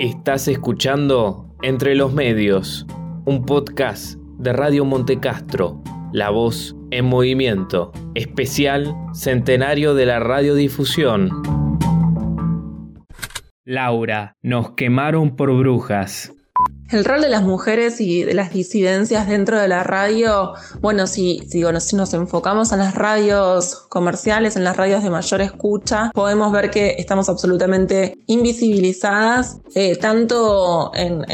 Estás escuchando Entre los Medios, un podcast de Radio Montecastro, La Voz en Movimiento, especial Centenario de la Radiodifusión. Laura, nos quemaron por brujas. El rol de las mujeres y de las disidencias dentro de la radio, bueno, si, si, nos enfocamos en las radios comerciales, en las radios de mayor escucha, podemos ver que estamos absolutamente invisibilizadas, eh, tanto en,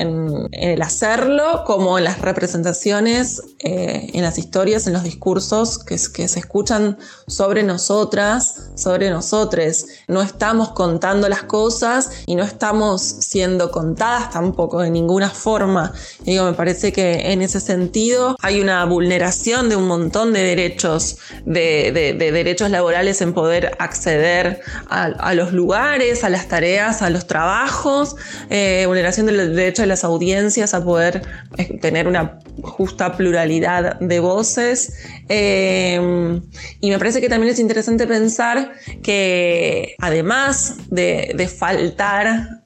el hacerlo como en las representaciones, eh, en las historias, en los discursos que, que se escuchan sobre nosotras, sobre nosotros. No estamos contando las cosas y no estamos siendo contadas tampoco de ninguna forma forma. digo, me parece que en ese sentido hay una vulneración de un montón de derechos, de, derechos laborales en poder acceder a, los lugares, a las tareas, a los trabajos, eh, vulneración del derecho de las audiencias a poder eh, tener una justa pluralidad de voces. Eh, y me parece que también es interesante pensar que además de, faltar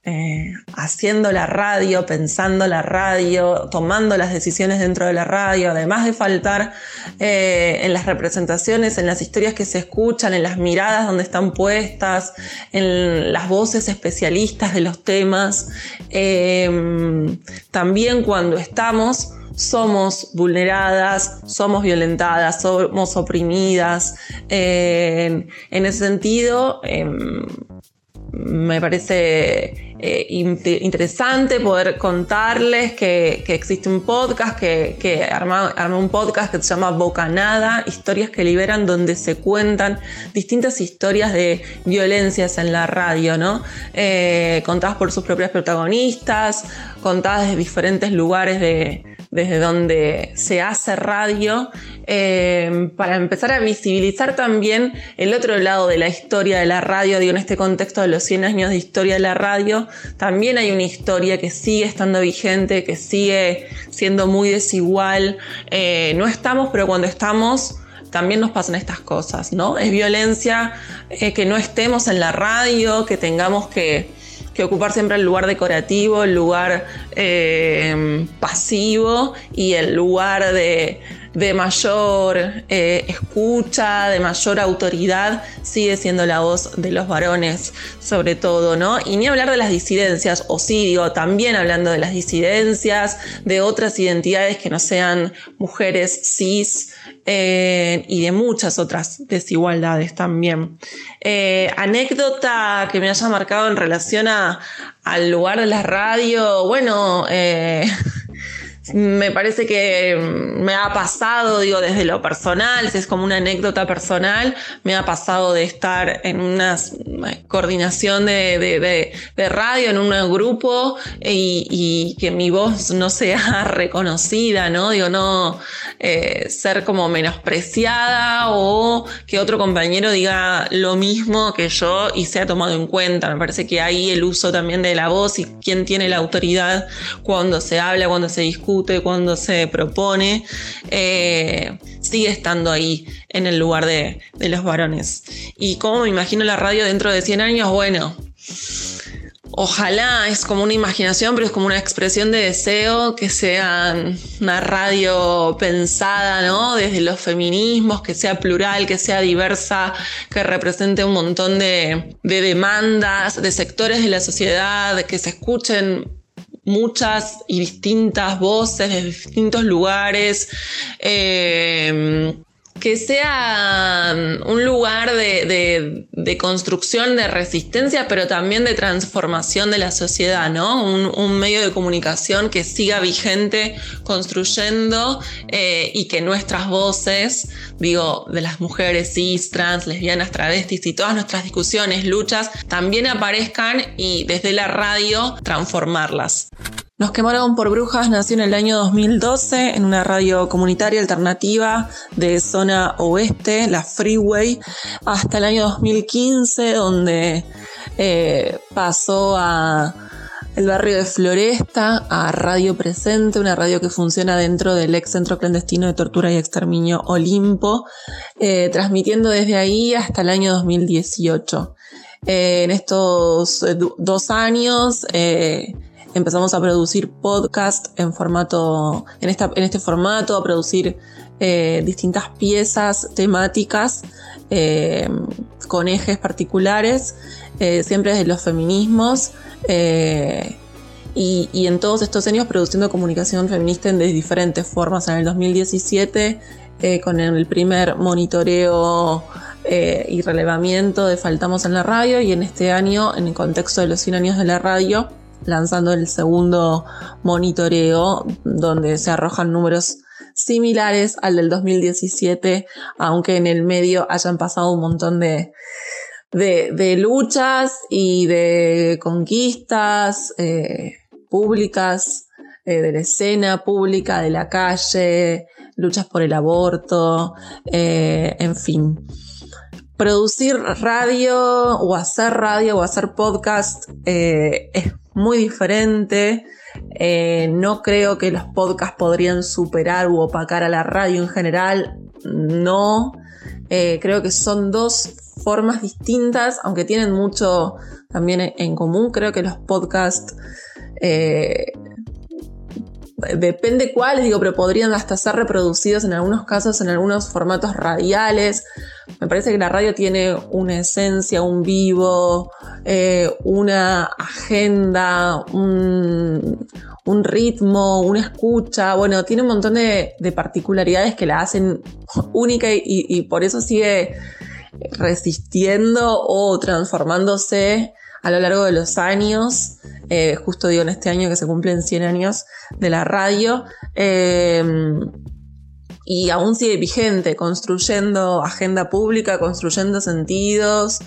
haciendo la radio, pensando la radio, tomando las decisiones dentro de la radio, además de faltar eh, en las representaciones, en las historias que se escuchan, en las miradas donde están puestas, en las voces especialistas de los temas. Em, también cuando estamos somos vulneradas, somos violentadas, somos oprimidas. en ese sentido, em, me parece eh, interesante poder contarles que, existe un podcast, que, que un podcast que se llama Bocanada, historias que liberan, donde se cuentan distintas historias de violencias en la radio, ¿no? Eh, contadas por sus propias protagonistas, contadas de diferentes lugares de, desde donde se hace radio, eh, para empezar a visibilizar también el otro lado de la historia de la radio, digo, en este contexto de los 100 años de historia de la radio, también hay una historia que sigue estando vigente, que sigue siendo muy desigual. Eh, no estamos, pero cuando estamos también nos pasan estas cosas, ¿no? Es violencia eh, que no estemos en la radio, que tengamos que que ocupar siempre el lugar decorativo, el lugar eh, pasivo y el lugar de, mayor eh, escucha, de mayor autoridad, sigue siendo la voz de los varones, sobre todo, ¿no? Y ni hablar de las disidencias, o sí, digo, también hablando de las disidencias, de otras identidades que no sean mujeres cis, eh, y de muchas otras desigualdades también. Eh, anécdota que me haya marcado en relación al lugar de la radio, bueno, eh, me parece que me ha pasado, digo, desde lo personal, si es como una anécdota personal, me ha pasado de estar en una coordinación de, radio, en un grupo, y, que mi voz no sea reconocida, ¿no? Digo, no eh, ser como menospreciada o que otro compañero diga lo mismo que yo y sea tomado en cuenta. Me parece que ahí el uso también de la voz y quién tiene la autoridad cuando se habla, cuando se discute cuando se propone, eh, sigue estando ahí en el lugar de, los varones. ¿Y cómo me imagino la radio dentro de 100 años? Bueno, ojalá es como una imaginación, pero es como una expresión de deseo que sea una radio pensada, ¿no? Desde los feminismos, que sea plural, que sea diversa, que represente un montón de, de demandas, de sectores de la sociedad, que se escuchen muchas y distintas voces de distintos lugares. Eh, que sea mm, un lugar de, construcción, de resistencia, pero también de transformación de la sociedad, ¿no? Un, medio de comunicación que siga vigente, construyendo eh, y que nuestras voces, digo, de las mujeres cis, trans, lesbianas, travestis y todas nuestras discusiones, luchas, también aparezcan y desde la radio transformarlas. Nos quemaron por brujas nació en el año 2012 en una radio comunitaria alternativa de zona oeste, la Freeway, hasta el año 2015 donde eh, pasó a el barrio de Floresta a Radio Presente, una radio que funciona dentro del ex centro clandestino de tortura y exterminio Olimpo, eh, transmitiendo desde ahí hasta el año 2018. Eh, en estos dos años empezamos a producir podcast en formato, en, esta, en este formato, a producir eh, distintas piezas temáticas eh, con ejes particulares, eh, siempre desde los feminismos. Y, en todos estos años produciendo comunicación feminista en de diferentes formas. En el 2017, con el primer monitoreo y relevamiento de Faltamos en la Radio, y en este año, en el contexto de los 100 años de la radio, lanzando el segundo monitoreo, donde se arrojan números similares al del 2017, aunque en el medio hayan pasado un montón de, de, luchas y de conquistas eh, públicas, eh, de la escena pública, de la calle, luchas por el aborto, eh, en fin. Producir radio o hacer radio o hacer podcast es muy diferente. Eh, no creo que los podcasts podrían superar u opacar a la radio en general. No. Eh, creo que son dos formas distintas, aunque tienen mucho también en común. Creo que los podcasts eh, depende cuáles, digo, pero podrían hasta ser reproducidos en algunos casos en algunos formatos radiales. Me parece que la radio tiene una esencia, un vivo, eh, una agenda, un, ritmo, una escucha. Bueno, tiene un montón de, particularidades que la hacen única y por eso sigue resistiendo o transformándose a lo largo de los años. Eh, justo digo en este año que se cumplen 100 años de la radio, eh, y aún sigue vigente, construyendo agenda pública, construyendo sentidos,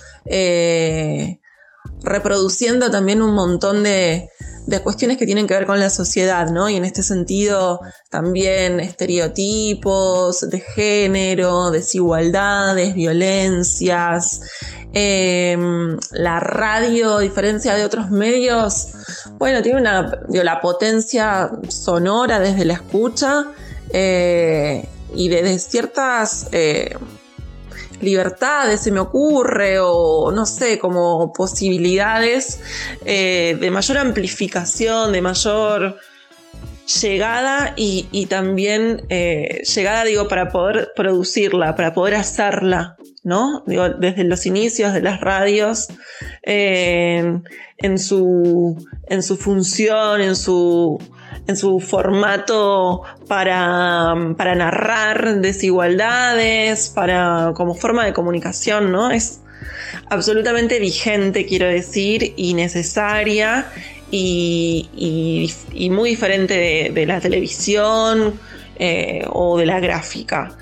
reproduciendo también un montón de, de cuestiones que tienen que ver con la sociedad, ¿no? Y en este sentido también estereotipos de género, desigualdades, violencias. Em, la radio, a diferencia de otros medios, bueno, tiene una, la potencia sonora desde la escucha eh, y desde ciertas... Eh, libertades, se me ocurre, o no sé, como posibilidades eh, de mayor amplificación, de mayor llegada y, también eh, llegada, digo, para poder producirla, para poder hacerla, ¿no? Digo, desde los inicios de las radios, en, su, en su función, en su en su formato para, narrar desigualdades, para, como forma de comunicación, ¿no? Es absolutamente vigente, quiero decir, y necesaria y, muy diferente de, la televisión eh, o de la gráfica.